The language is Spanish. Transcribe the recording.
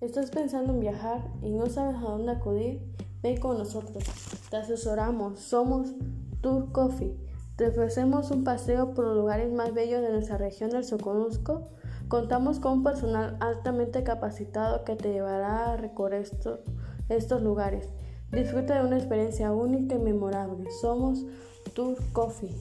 ¿Estás pensando en viajar y no sabes a dónde acudir? Ven con nosotros. Te asesoramos. Somos Tour Coffee. Te ofrecemos un paseo por los lugares más bellos de nuestra región del Soconusco. Contamos con un personal altamente capacitado que te llevará a recorrer estos lugares. Disfruta de una experiencia única y memorable. Somos Tour Coffee.